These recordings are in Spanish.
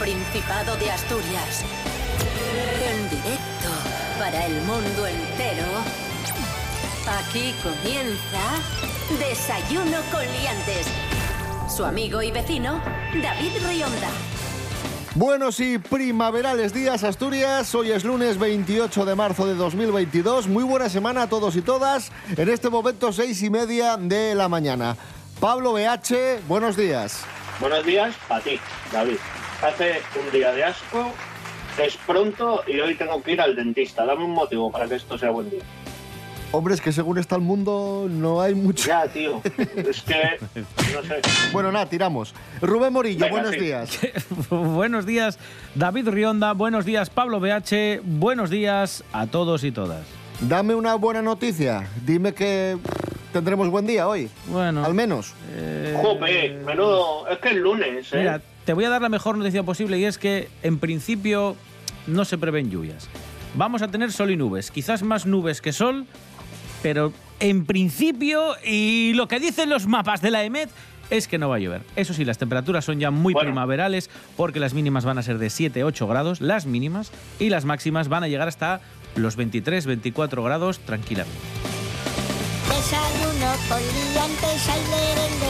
Principado de Asturias. En directo para el mundo entero. Aquí comienza Desayuno con Liantes. Su amigo y vecino, David Rionda. Buenos y primaverales días, Asturias. Hoy es lunes 28 de marzo de 2022. Muy buena semana a todos y todas. En este momento, seis y media de la mañana. Pablo BH, buenos días. Buenos días para ti, David. Hace un día de asco, es pronto y hoy tengo que ir al dentista. Dame un motivo para que esto sea buen día. Hombre, es que según está el mundo no hay mucho. Ya, tío. Es que, no sé. Bueno, nada, tiramos. Rubén Morillo, Venga, buenos sí. días. buenos días, David Rionda. Buenos días, Pablo BH. Buenos días a todos y todas. Dame una buena noticia. Dime que tendremos buen día hoy. Bueno, Al menos. eh, Jope, menudo. Es que es lunes, ¿eh? mira, te voy a dar la mejor noticia posible y es que en principio no se prevén lluvias. Vamos a tener sol y nubes, quizás más nubes que sol, pero en principio y lo que dicen los mapas de la EMET es que no va a llover. Eso sí, las temperaturas son ya muy Bueno. primaverales porque las mínimas van a ser de 7-8 grados, las mínimas, y las máximas van a llegar hasta los 23-24 grados tranquilamente. Desayuno con liantes.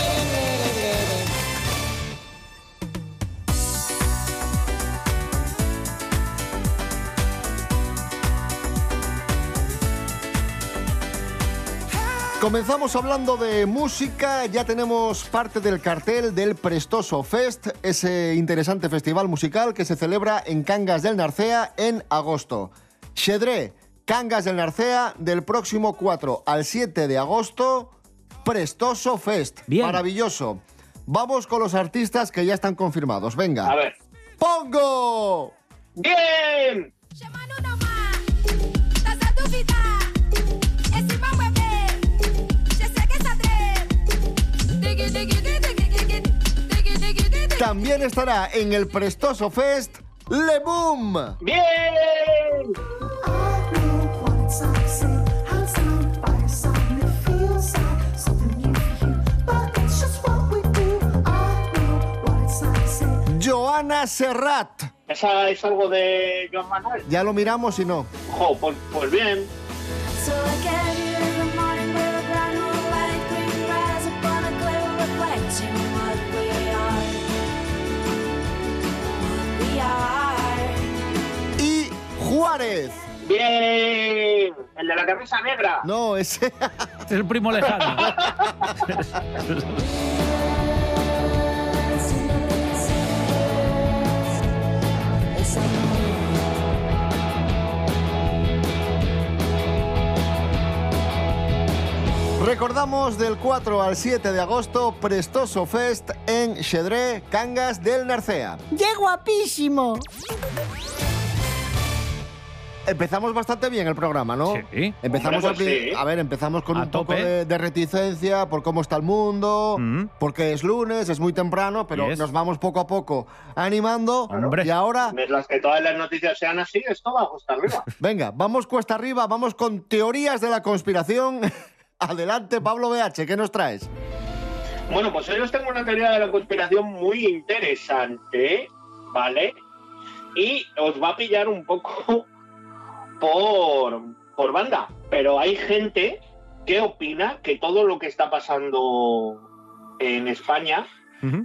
Comenzamos hablando de música, ya tenemos parte del cartel del Prestoso Fest, ese interesante festival musical que se celebra en Cangas del Narcea en agosto. Xedré, Cangas del Narcea, del próximo 4 al 7 de agosto, Prestoso Fest. Bien. Maravilloso. Vamos con los artistas que ya están confirmados. Venga. A ver. ¡Pongo! ¡Bien! También estará en el Prestoso Fest Le Boom. ¡Bien! Joana Serrat. ¿Esa es algo de Joan Manuel? Ya lo miramos y no. Jo, pues, pues bien. Juárez. ¡Bien! El de la camisa negra. No, ese. Es el primo lejano. Recordamos del 4 al 7 de agosto, Prestoso Fest en Xedré, Cangas del Narcea. ¡Qué guapísimo! Empezamos bastante bien el programa, ¿no? Sí. Empezamos Hombre, pues sí. a ver, empezamos con A un poco tope. de, de reticencia por cómo está el mundo, Mm. porque es lunes, es muy temprano, pero Yes. nos vamos poco a poco animando. Hombre. Y ahora, Mientras que todas las noticias sean así, esto va a costar arriba. venga, vamos cuesta arriba, vamos con teorías de la conspiración. Adelante, Pablo BH, ¿qué nos traes? Bueno, pues hoy os tengo una teoría de la conspiración muy interesante, ¿vale? Y os va a pillar un poco por, por banda. Pero hay gente que opina que todo lo que está pasando en España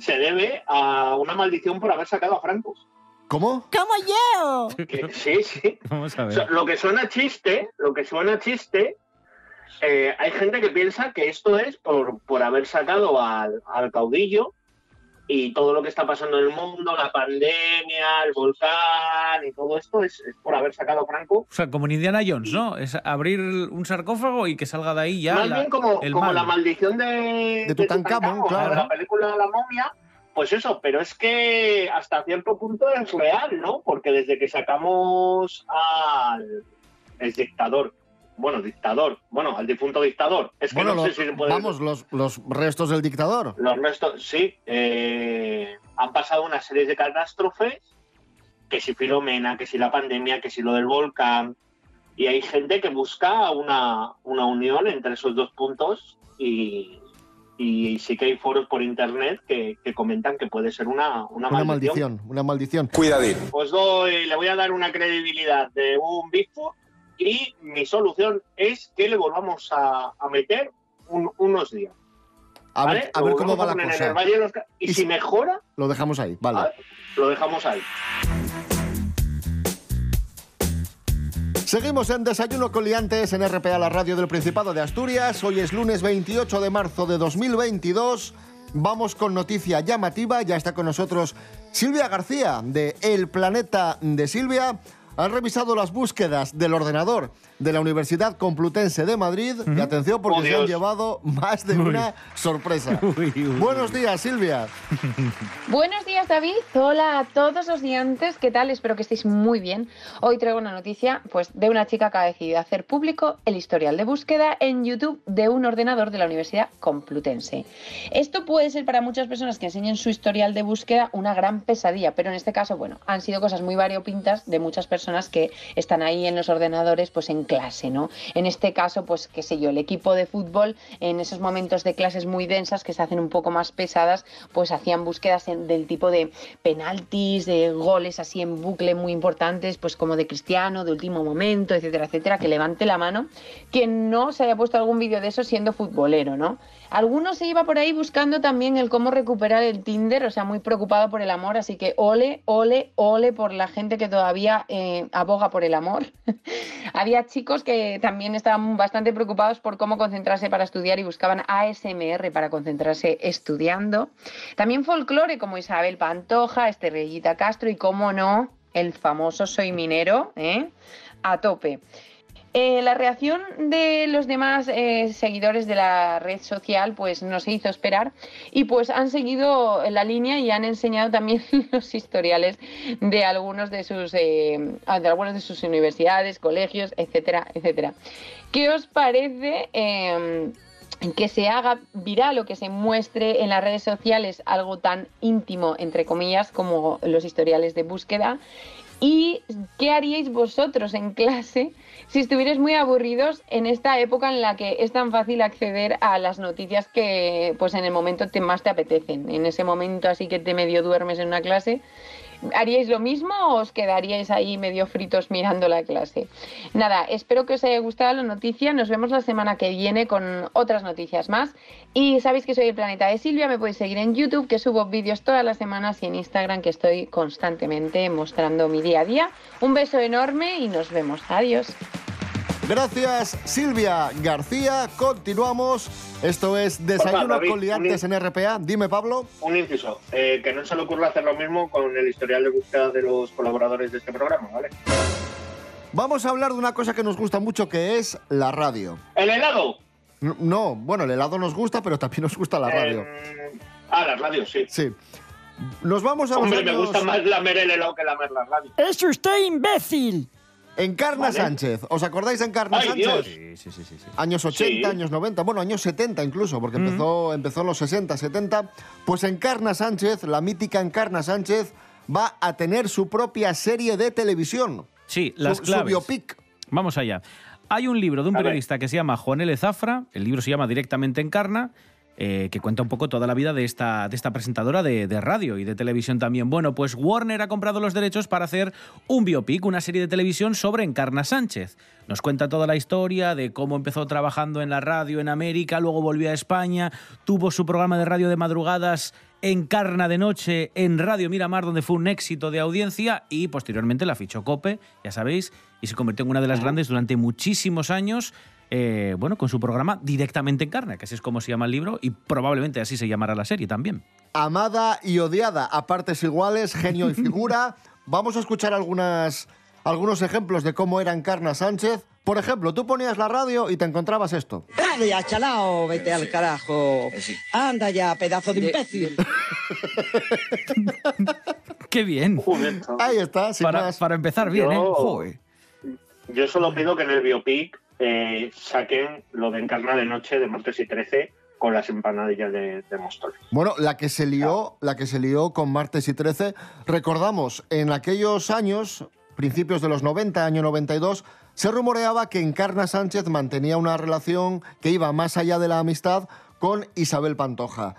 se debe a una maldición por haber sacado a Franco. ¿Cómo? ¡Como yo! Que- sí, sí. Vamos a O sea, ver. lo que suena chiste, lo que suena chiste, eh, hay gente que piensa que esto es por, por haber sacado al, al caudillo y todo lo que está pasando en el mundo, la pandemia, el volcán y todo esto es, es por haber sacado a Franco. O sea, como en Indiana Jones, ¿no? Es abrir un sarcófago y que salga de ahí ya Más la- bien como, el como la maldición de, De Tutankamón, claro. la película de la momia. Pues eso, pero es que hasta cierto punto es real, ¿no? Porque desde que sacamos al el dictador, bueno, dictador, bueno, al difunto dictador, es que Bueno, no sé si se puede... vamos, los, los restos del dictador. Los restos, sí, eh, han pasado una serie de catástrofes que si Filomena, que si la pandemia, que si lo del volcán. Y hay gente que busca una, una unión entre esos dos puntos y, y sí que hay foros por internet que, que comentan que puede ser una, una, Una maldición. maldición, una maldición. Cuidadín. Os doy, le voy a dar una credibilidad de un Bigfoot y mi solución es que le volvamos a, a meter un- unos días. A ver, ¿vale? a Lo ver cómo va la cosa. los y, Y si mejora, Lo dejamos ahí, vale. lo dejamos ahí. Seguimos en Desayuno con Liantes en RPA, la radio del Principado de Asturias. Hoy es lunes 28 de marzo de 2022. Vamos con noticia llamativa. Ya está con nosotros Silvia García de El Planeta de Silvia. Han revisado las búsquedas del ordenador de la Universidad Complutense de Madrid. Y atención porque Oh, se han llevado más de una sorpresa. Uy, uy, uy. Buenos días, Silvia. Buenos días David, hola a todos los diantes, ¿qué tal? Espero que estéis muy bien. Hoy traigo una noticia pues, de una chica que ha decidido hacer público el historial de búsqueda en YouTube de un ordenador de la Universidad Complutense. Esto puede ser para muchas personas que enseñen su historial de búsqueda una gran pesadilla, pero en este caso, bueno, han sido cosas muy variopintas de muchas personas que están ahí en los ordenadores pues en clase, ¿no? En este caso, pues qué sé yo, el equipo de fútbol en esos momentos de clases muy densas que se hacen un poco más pesadas, pues hacían búsquedas en- del tipo de penaltis, de goles así en bucle muy importantes, pues como de Cristiano, de último momento, etcétera, etcétera, que levante la mano quien no se haya puesto algún vídeo de eso siendo futbolero, ¿no? Algunos se iba por ahí buscando también el cómo recuperar el Tinder, o sea, muy preocupado por el amor, así que ole, ole, ole por la gente que todavía eh, aboga por el amor. Había chicos que también estaban bastante preocupados por cómo concentrarse para estudiar y buscaban ASMR para concentrarse estudiando. También folclore como Isabel Pantoja, Estrellita Castro y, cómo no, el famoso Soy Minero, ¿eh? a tope. Eh, la reacción de los demás eh, seguidores de la red social pues no se hizo esperar y pues han seguido la línea y han enseñado también los historiales de algunos de sus eh, de algunas de sus universidades, colegios, etcétera, etcétera. ¿Qué os parece? eh, que se haga viral o que se muestre en las redes sociales algo tan íntimo, entre comillas, como los historiales de búsqueda. ¿Y qué haríais vosotros en clase si estuvierais muy aburridos en esta época en la que es tan fácil acceder a las noticias que pues en el momento te más te apetecen? En ese momento así que te medio duermes en una clase, ¿Haríais lo mismo o os quedaríais ahí medio fritos mirando la clase? Nada, espero que os haya gustado la noticia. Nos vemos la semana que viene con otras noticias más. Y sabéis que soy el Planeta de Silvia. Me podéis seguir en YouTube, que subo vídeos todas las semanas, y en Instagram, que estoy constantemente mostrando mi día a día. Un beso enorme y nos vemos. Adiós. Gracias, Silvia García. Continuamos. Esto es Desayuno David, con Liantes un- en RPA. Dime, Pablo. Un inciso, eh, que no se le ocurra hacer lo mismo con el historial de búsqueda de los colaboradores de este programa, ¿vale? Vamos a hablar de una cosa que nos gusta mucho, que es la radio. El helado. No, bueno, el helado nos gusta, pero también nos gusta la radio. Eh, ah, las radios, sí. Sí. Nos vamos a los Hombre, me gusta más lamer el helado que lamer las radios. ¡Es usted imbécil! Encarna Vale. Sánchez. ¿Os acordáis de Encarna ¡Ay, Sánchez? Dios! Sí, sí, sí. Años 80, Sí. años 90, bueno, años 70 incluso, porque empezó, empezó en los 60, 70. Pues Encarna Sánchez, la mítica Encarna Sánchez, va a tener su propia serie de televisión. Sí, las su, claves. su biopic. Vamos allá. Hay un libro de un periodista que se llama Juan L. Zafra, el libro se llama Directamente Encarna, eh, que cuenta un poco toda la vida de esta, de esta presentadora de, de radio y de televisión también. Bueno, pues Warner ha comprado los derechos para hacer un biopic, una serie de televisión sobre Encarna Sánchez. Nos cuenta toda la historia de cómo empezó trabajando en la radio en América, luego volvió a España, tuvo su programa de radio de madrugadas Encarna de noche en Radio Miramar, donde fue un éxito de audiencia y posteriormente la fichó Cope, ya sabéis, y se convirtió en una de las grandes durante muchísimos años, eh, bueno, con su programa Directamente Encarna, que así es como se llama el libro y probablemente así se llamará la serie también. Amada y odiada a partes iguales, genio y figura. Vamos a escuchar algunas, algunos ejemplos de cómo era Encarna Sánchez. Por ejemplo, tú ponías la radio y te encontrabas esto. Dale ya, chalao, vete al carajo. Anda ya, pedazo de imbécil. ¡Qué bien! Joder, Ahí está, sin Para, más. para empezar bien, ¿eh? Joder. Yo solo pido que en el biopic eh, saquen lo de Encarna de Noche de martes y 13 con las empanadillas de, de Móstoles. Bueno, la que se lió, la que se lió con Martes y 13, recordamos, en aquellos años, principios de los 90, año 92, se rumoreaba que Encarna Sánchez mantenía una relación que iba más allá de la amistad con Isabel Pantoja.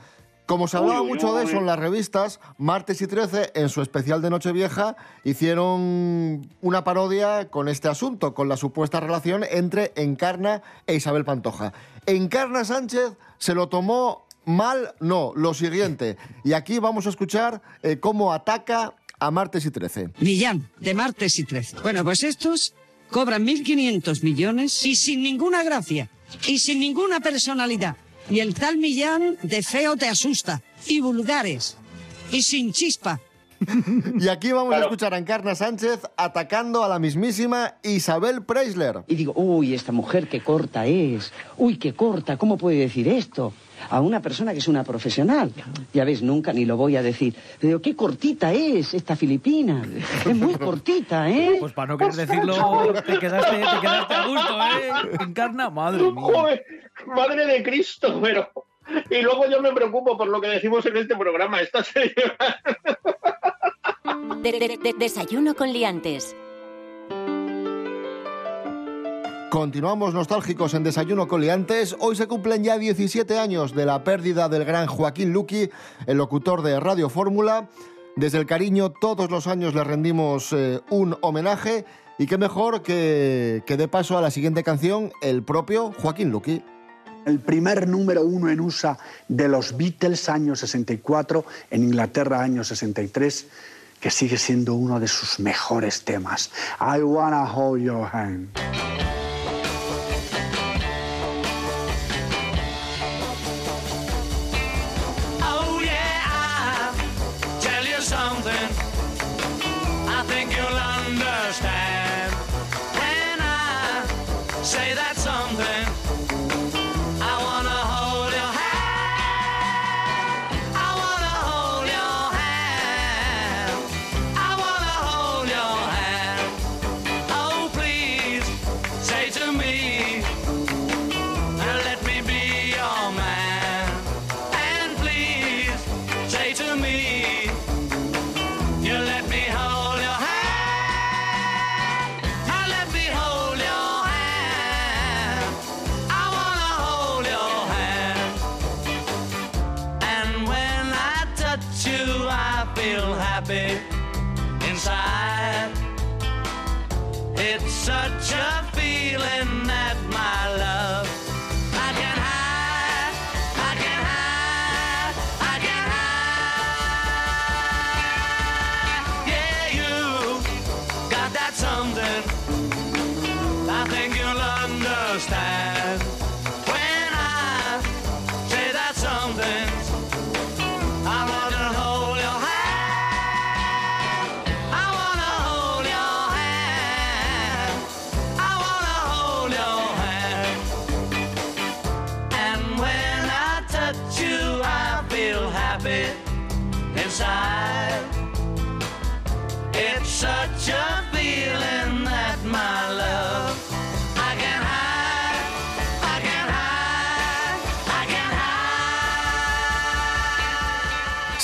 Como se hablaba Uy, uy, mucho de uy. eso en las revistas, Martes y 13, en su especial de Nochevieja, hicieron una parodia con este asunto, con la supuesta relación entre Encarna e Isabel Pantoja. Encarna Sánchez se lo tomó mal, no, lo siguiente. Y aquí vamos a escuchar eh, cómo ataca a Martes y 13. Millán, de martes y 13. Bueno, pues estos cobran 1.500 millones y sin ninguna gracia y sin ninguna personalidad. Y el tal Millán de feo te asusta y vulgares y sin chispa. Y aquí vamos a escuchar a Encarna Sánchez atacando a la mismísima Isabel Preisler. Y digo, uy, esta mujer qué corta es. Uy, qué corta, ¿cómo puede decir esto? A una persona que es una profesional. Ya ves, nunca ni lo voy a decir. Pero qué cortita es esta filipina. Es muy cortita, ¿eh? Pues para no querer decirlo, te quedaste, te quedaste a gusto, ¿eh? Encarna, madre mía. Madre de Cristo, pero... Y luego yo me preocupo por lo que decimos en este programa. Esta señora... De- de- de- desayuno con liantes. Continuamos nostálgicos en Desayuno Coliantes. Hoy se cumplen ya 17 años de la pérdida del gran Joaquín Luqui, el locutor de Radio Fórmula. Desde el cariño todos los años le rendimos eh, un homenaje y qué mejor que, que dé paso a la siguiente canción el propio Joaquín Luqui. El primer número uno en USA de los Beatles, año 64, en Inglaterra, año 63, que sigue siendo uno de sus mejores temas. I wanna hold your hand.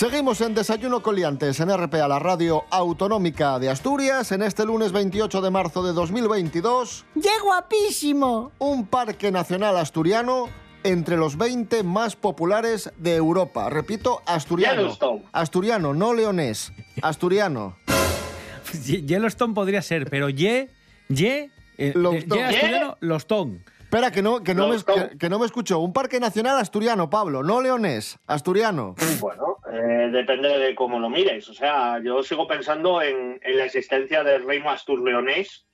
Seguimos en Desayuno Coliantes en RPA, la radio autonómica de Asturias, en este lunes 28 de marzo de 2022. ¡Qué guapísimo! un parque nacional asturiano entre los 20 más populares de Europa. Repito, asturiano. Yellowstone. Asturiano, no leonés. Asturiano. Ye- Yellowstone podría ser, pero Ye, Ye, eh, Los eh. Ye asturiano, los Ton. Espera, que no, que, no me, Yellowstone. que, que no me escuchó. Un parque nacional asturiano, Pablo, no leonés. Asturiano. Bueno, eh, depende de cómo lo mires. O sea, yo sigo pensando en, en la existencia del reino astur-leonés,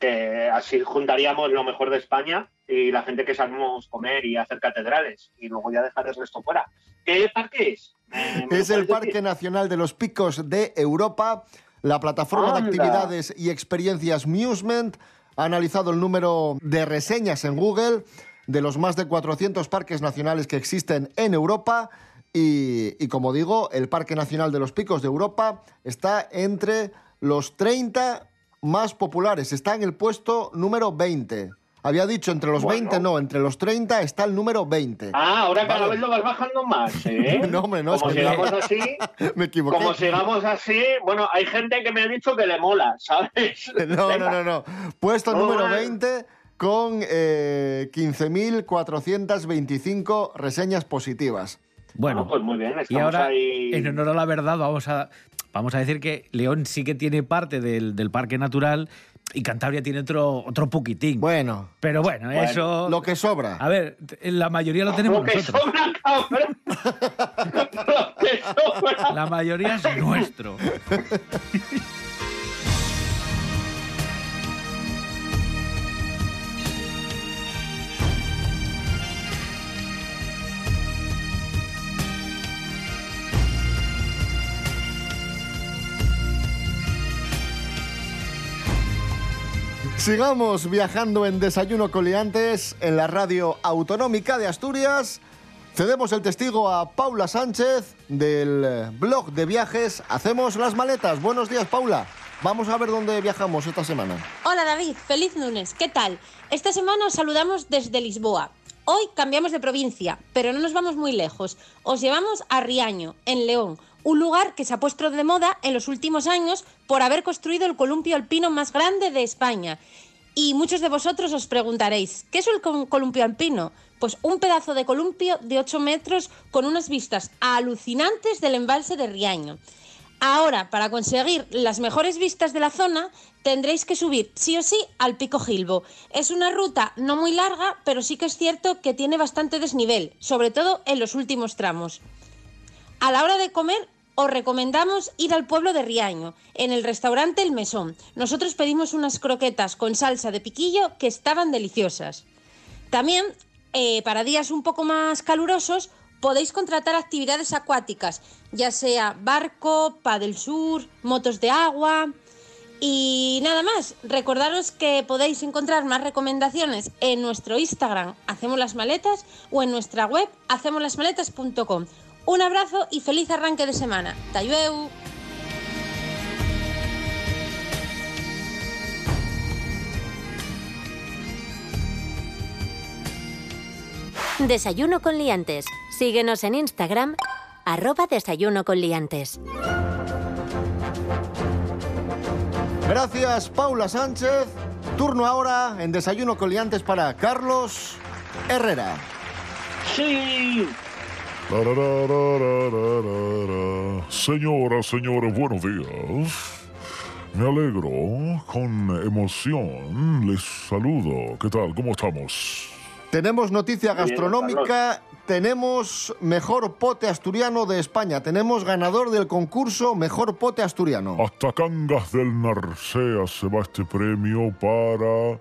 que así juntaríamos lo mejor de España y la gente que sabemos comer y hacer catedrales, y luego ya dejar el resto fuera. ¿Qué parque es? Eh, ¿me Es el Parque decir? Nacional de los Picos de Europa. La plataforma de Anda. actividades y experiencias Musement ha analizado el número de reseñas en Google de los más de 400 parques nacionales que existen en Europa. Y, y como digo, el Parque Nacional de los Picos de Europa está entre los 30 más populares. Está en el puesto número 20. Había dicho entre los Bueno. 20, no, entre los 30 está el número 20. Ah, ahora cada Vale. vez lo vas bajando más, ¿eh? No, hombre, no, Como es que- sigamos así, Me equivoqué. como sigamos así, bueno, hay gente que me ha dicho que le mola, ¿sabes? No, Venga. no, no, no. Puesto No, número vale. 20 con eh, 15.425 reseñas positivas. Bueno, Ah, pues muy bien, y ahora, ahí. en honor a la verdad, vamos a, vamos a decir que León sí que tiene parte del, del parque natural y Cantabria tiene otro, otro poquitín. Bueno, Pero bueno, Bueno, eso... lo que sobra. A ver, la mayoría lo tenemos Lo que nosotros. sobra, cabrón. Lo que sobra. La mayoría es nuestro. Sigamos viajando en Desayuno Coliantes en la radio autonómica de Asturias. Cedemos el testigo a Paula Sánchez del blog de viajes Hacemos las maletas. Buenos días, Paula. Vamos a ver dónde viajamos esta semana. Hola David, feliz lunes. ¿Qué tal? Esta semana os saludamos desde Lisboa. Hoy cambiamos de provincia, pero no nos vamos muy lejos. Os llevamos a Riaño, en León, un lugar que se ha puesto de moda en los últimos años por haber construido el columpio alpino más grande de España. Y muchos de vosotros os preguntaréis, ¿qué es el col- columpio alpino? Pues un pedazo de columpio de 8 metros con unas vistas alucinantes del embalse de Riaño. Ahora, para conseguir las mejores vistas de la zona, tendréis que subir sí o sí al Pico Gilbo. Es una ruta no muy larga, pero sí que es cierto que tiene bastante desnivel, sobre todo en los últimos tramos. A la hora de comer, os recomendamos ir al pueblo de Riaño, en el restaurante El Mesón. Nosotros pedimos unas croquetas con salsa de piquillo que estaban deliciosas. También, eh, para días un poco más calurosos, podéis contratar actividades acuáticas, ya sea barco, paddle sur, motos de agua. Y nada más, recordaros que podéis encontrar más recomendaciones en nuestro Instagram Hacemos las Maletas o en nuestra web hacemoslasmaletas.com. Un abrazo y feliz arranque de semana. Tayueu. Desayuno con liantes. Síguenos en Instagram, arroba desayuno con liantes. Gracias, Paula Sánchez. Turno ahora en Desayuno Coliantes para Carlos Herrera. Sí. Señoras, señores, buenos días. Me alegro, con emoción, les saludo. ¿Qué tal? ¿Cómo estamos? Tenemos noticia gastronómica, tenemos mejor pote asturiano de España, tenemos ganador del concurso Mejor Pote Asturiano. Hasta Cangas del Narcea se va este premio para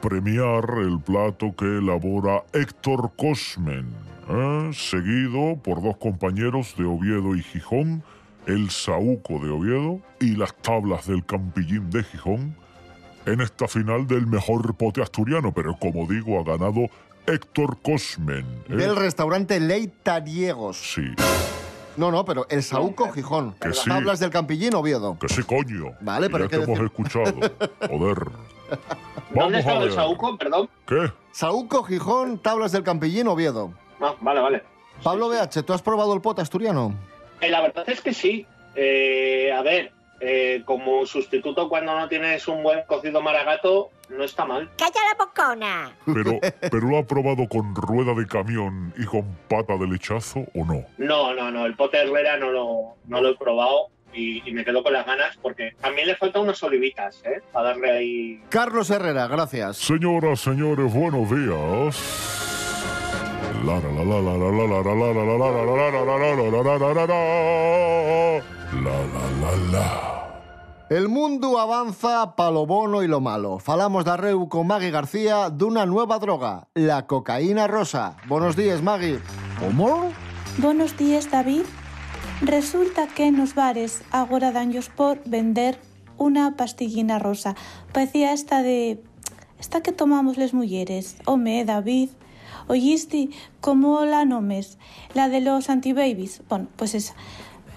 premiar el plato que elabora Héctor Cosmen, ¿eh? seguido por dos compañeros de Oviedo y Gijón, el Saúco de Oviedo y las tablas del Campillín de Gijón, en esta final del mejor pote asturiano, pero como digo, ha ganado Héctor Cosmen. ¿eh? Del restaurante Leitariegos. Sí, No, no, pero el Saúco Gijón. Que sí. Hablas del Campillín Oviedo. que sí, coño. Vale, pero ya te hemos escuchado. Joder. ¿Dónde estaba el ver. Saúco? Perdón. ¿Qué? Saúco Gijón, tablas del Campillín Oviedo. Ah, vale, vale. Pablo BH, ¿tú has probado el pote asturiano? Eh, la verdad es que sí. Eh, a ver, eh, como sustituto cuando no tienes un buen cocido maragato, no está mal. ¡Calla la bocona! Pero, pero lo ha probado con rueda de camión y con pata de lechazo o no? No, no, no, el pote Herrera no lo, no lo he probado y, y, me quedo con las ganas porque también le faltan unas olivitas, ¿eh? Para darle ahí. Carlos Herrera, gracias. Señoras, señores, buenos días. El mundo avanza pa lo bono y lo malo. Falamos da reu con Magui García dunha nueva droga, la cocaína rosa. Buenos días, Magui. Como? Buenos días, David. Resulta que nos bares agora danllos por vender una pastillina rosa. Parecía esta de... Esta que tomamos les mulleres. Home, David. Oíste, ¿cómo la nomes? La de los antibabies. Bueno, pues esa.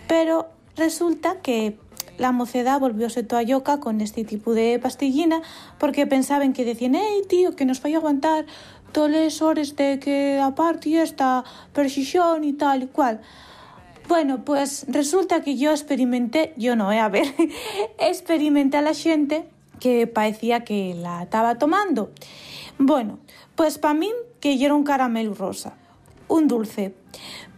Pero resulta que la mocedad volvióse toda con este tipo de pastillina porque pensaban que decían, hey tío, que nos fai aguantar todas las horas de que aparte esta precisión y tal y cual. Bueno, pues resulta que yo experimenté, yo no, eh, a ver, experimenté a la gente que parecía que la estaba tomando. Bueno, pues para mí que yo era un caramelo rosa, un dulce,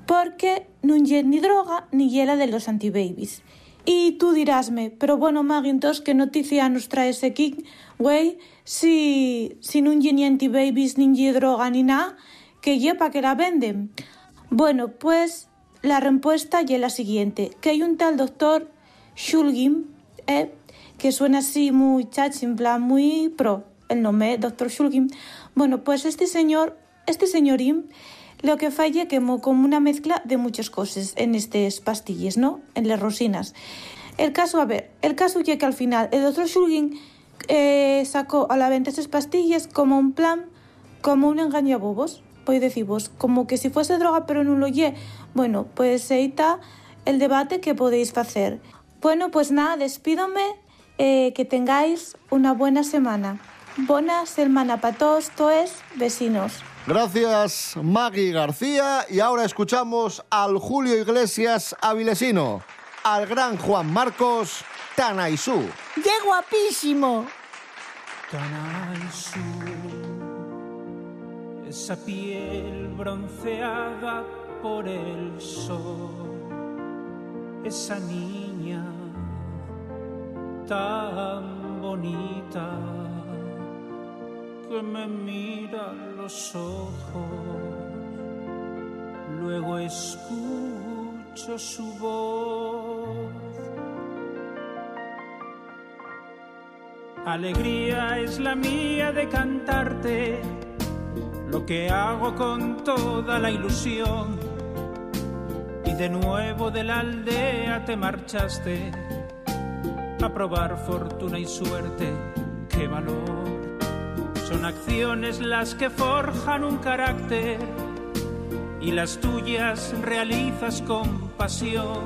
porque no lle ni droga ni hiela de los antibabies. Y tú dirásme, pero bueno, Maggie, ¿qué noticia nos trae ese King? Güey, si, si no lle ni antibabies, ni droga, ni nada, que lle pa' que la venden. Bueno, pues la respuesta ya es la siguiente, que hay un tal doctor Shulgin, eh, que suena así muy chachi, en plan muy pro, el nombre, doctor Shulgin. Bueno, pues este señor, este señorín, lo que falla quemó como una mezcla de muchas cosas en estas pastillas, ¿no? En las rosinas. El caso, a ver, el caso ya que al final el doctor Shulgin eh, sacó a la venta esas pastillas como un plan, como un engañabobos, podéis decir vos, como que si fuese droga pero no lo lle. Bueno, pues ahí está el debate que podéis hacer. Bueno, pues nada, despídome, eh, que tengáis una buena semana. Buena semana para todos, todos vecinos. Gracias, Maggie García. Y ahora escuchamos al Julio Iglesias Avilesino, al gran Juan Marcos Tanaisú. ¡Qué guapísimo! Tanaisu, esa piel bronceada por el sol, esa niña tan bonita que me mira los ojos, luego escucho su voz. Alegría es la mía de cantarte lo que hago con toda la ilusión. De nuevo de la aldea te marchaste a probar fortuna y suerte. ¡Qué valor! Son acciones las que forjan un carácter y las tuyas realizas con pasión.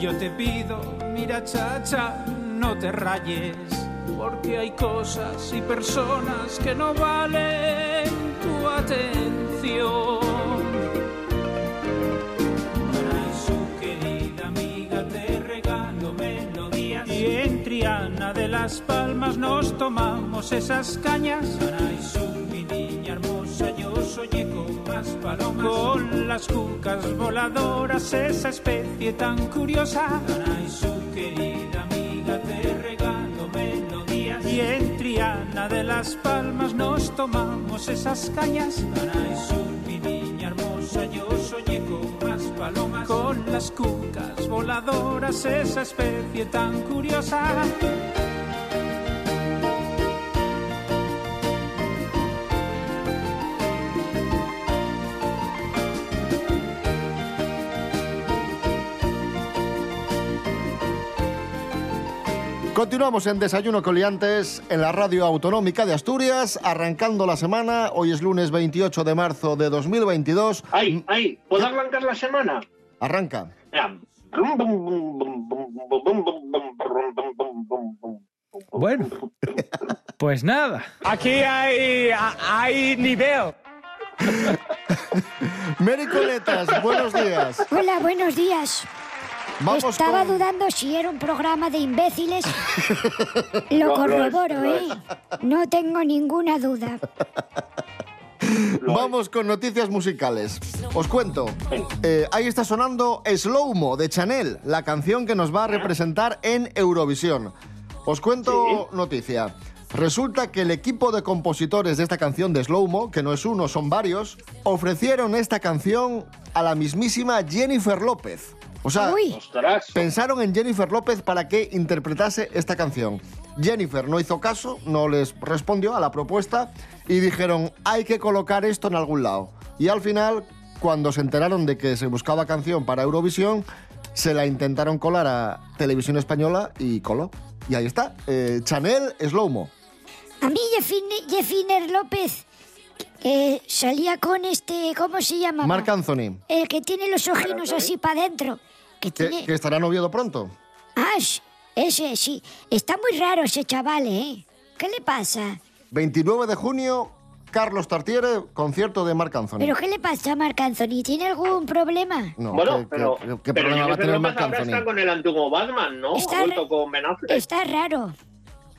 Yo te pido, mira chacha, no te rayes, porque hay cosas y personas que no valen tu atención. Palmas nos tomamos esas cañas. Con las cucas voladoras, esa especie tan curiosa. Y en Triana de las Palmas nos tomamos esas cañas. Con las cucas voladoras, esa especie tan curiosa. Continuamos en Desayuno Coliantes en la radio autonómica de Asturias, arrancando la semana. Hoy es lunes 28 de marzo de 2022. ¡Ay, ay! ¿Puedo arrancar la semana? Arranca. Ya. Bueno, pues nada. Aquí hay, hay nivel. Mary Coletas, buenos días. Hola, buenos días. Vamos Estaba con- dudando si era un programa de imbéciles. Lo No, lo es, corroboro, ¿eh? No tengo ninguna duda. Vamos con noticias musicales. Os cuento. eh, ahí está sonando Slow Mo de Chanel, la canción que nos va a representar en Eurovisión. Os cuento noticia. Resulta que el equipo de compositores de esta canción de Slow Mo, que no es uno, son varios, ofrecieron esta canción a la mismísima Jennifer López. O sea, pensaron en Jennifer López para que interpretase esta canción. Jennifer no hizo caso, no les respondió a la propuesta y dijeron, hay que colocar esto en algún lado. Y al final, cuando se enteraron de que se buscaba canción para Eurovisión, se la intentaron colar a Televisión Española y coló. Y ahí está, eh, Chanel Slow Mo. A mí, Jeffine- Jeffiner López, que salía con este, ¿cómo se llama? Marc Anthony, El que tiene los ojinos así para adentro. Que tiene... que estará en Oviedo pronto. Ah, ese sí. Está muy raro ese chaval, ¿eh? ¿Qué le pasa? 29 de junio, Carlos Tartiere, concierto de Marc Anthony. ¿Pero qué le pasa a Marc Anthony? ¿Tiene algún problema? No, bueno, ¿qué- pero, qué- qué pero problema va a tener Marc Anthony? está con el antiguo Batman, ¿no? Está Ha con Ben. Está raro.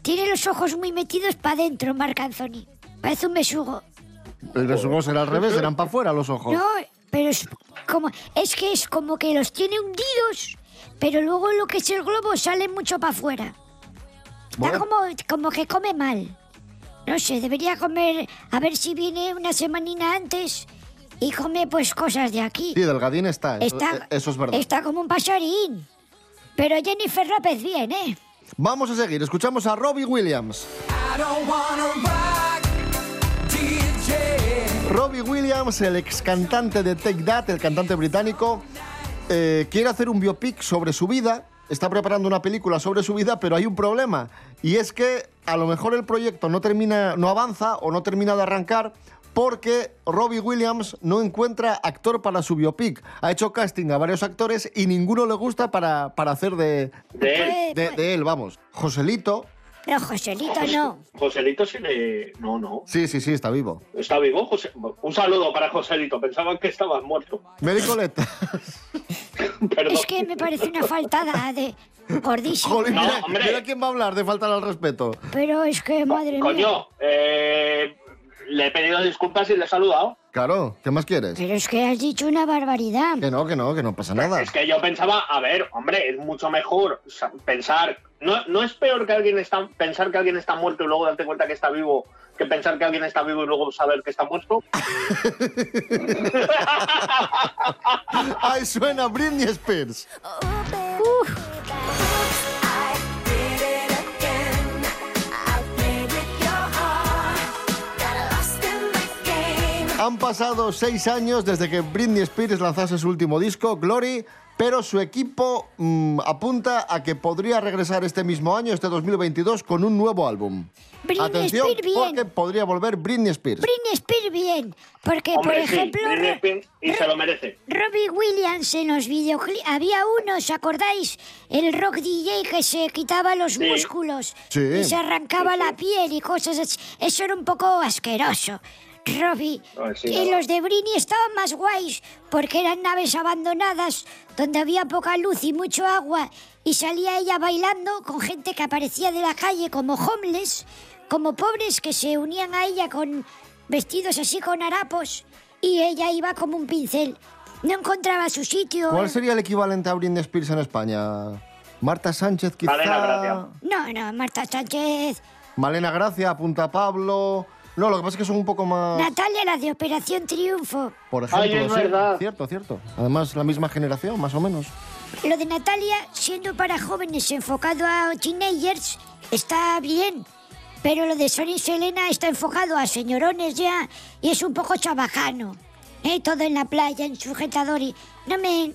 Tiene los ojos muy metidos para adentro, Marc Anthony. Parece un besugo. Los ojos eran al revés, eran para afuera los ojos. No, pero es como es que es como que los tiene hundidos, pero luego lo que es el globo sale mucho para afuera. Está Bueno. como, como que come mal. No sé, debería comer, a ver si viene una semanina antes y come pues cosas de aquí. Sí, delgadín está, eso, Está- eh, eso es verdad. Está como un pasarín. Pero Jennifer López bien, ¿eh? Vamos a seguir, escuchamos a Robbie Williams. Robbie Williams, el ex cantante de Take That, el cantante británico, eh, quiere hacer un biopic sobre su vida. Está preparando una película sobre su vida, pero hay un problema. Y es que a lo mejor el proyecto no termina, no avanza o no termina de arrancar porque Robbie Williams no encuentra actor para su biopic. Ha hecho casting a varios actores y ninguno le gusta para, para hacer de, De él. de, de él, vamos. Joselito, Pero Joselito no. Joselito sí le... No, no. sí, sí, sí, está vivo. Está vivo, José. Un saludo para Joselito. Pensaban que estabas muerto. Mericoleta. Perdón. Es que me parece una faltada de gordísimo. Jolín, No, mira, hombre. mira quién va a hablar de faltar al respeto. Pero es que, madre mía. Coño, eh, le he pedido disculpas y le he saludado. Claro, ¿qué más quieres? Pero es que has dicho una barbaridad. Que no, que no, que no pasa nada. Es que yo pensaba, a ver, hombre, es mucho mejor sa- pensar. No, no es peor que alguien está, pensar que alguien está muerto y luego darte cuenta que está vivo que pensar que alguien está vivo y luego saber que está muerto. ¡Ay, suena Britney Spears! Han pasado seis años desde que Britney Spears lanzase su último disco, Glory, pero su equipo mm, apunta a que podría regresar este mismo año, este 2022, con un nuevo álbum. Britney Atención, Spears bien. porque podría volver Britney Spears. Britney Spears bien. Porque, Hombre, por sí, ejemplo, Britney Spears, y se lo merece. Robbie Williams en los videoclips. Había uno, ¿os acordáis? El rock DJ que se quitaba los Sí. músculos Sí. y se arrancaba la piel y cosas así. Eso era un poco asqueroso. Robbie. Ay, sí, y no. los de Britney estaban más guays porque eran naves abandonadas donde había poca luz y mucho agua y salía ella bailando con gente que aparecía de la calle como homeless, como pobres que se unían a ella con vestidos así con harapos y ella iba como un pincel. No encontraba su sitio. ¿Cuál sería el equivalente a Britney Spears en España? Marta Sánchez, quizá. Malena Gracia. No, no, Marta Sánchez. Malena Gracia, apunta Pablo. No, lo que pasa es que son un poco más. Natalia, la de Operación Triunfo. Por ejemplo, Ay, es sí, verdad. Cierto, cierto. Además, la misma generación, más o menos. Lo de Natalia, siendo para jóvenes enfocado a teenagers, está bien. Pero lo de Sony Selena está enfocado a señorones ya y es un poco chabajano. ¿eh? Todo en la playa, en sujetador y... No me... eh.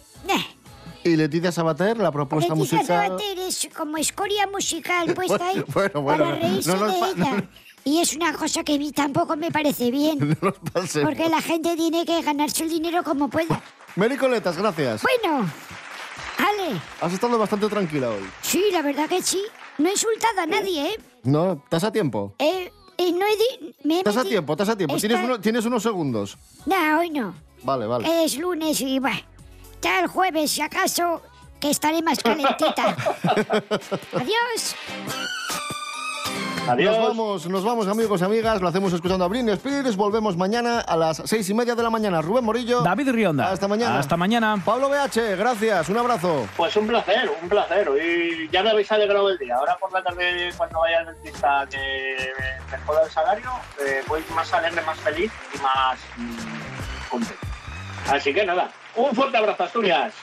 Y Leticia Sabater, la propuesta Leticia musical. Sabater es como escoria musical puesta ahí Bueno, bueno, para reírse no de pa- ella. Y es una cosa que a mí tampoco me parece bien. No nos. Porque la gente tiene que ganarse el dinero como pueda. Mericoletas, gracias. Bueno, Ale, Has estado bastante tranquila hoy. sí, la verdad que sí. No he insultado a nadie, ¿eh? No, estás a tiempo. Eh, eh, no he di- me he Estás a tiempo, estás a tiempo. Está- Tienes, uno- tienes unos segundos. No, hoy no. Vale, vale. Es lunes y bueno, ya el jueves, si acaso, que estaré más calentita. Adiós. Adiós. Nos vamos, nos vamos, amigos y amigas. Lo hacemos escuchando a Britney Spears. Volvemos mañana a las seis y media de la mañana. Rubén Morillo. David Rionda. Hasta mañana. Hasta mañana. Pablo BH, gracias. Un abrazo. Pues un placer, un placer. Y ya me habéis alegrado el día. Ahora por la tarde, cuando vaya al dentista que me joda el salario, eh, voy más alegre, más feliz y más mm, contento. Así que nada, un fuerte abrazo, Asturias.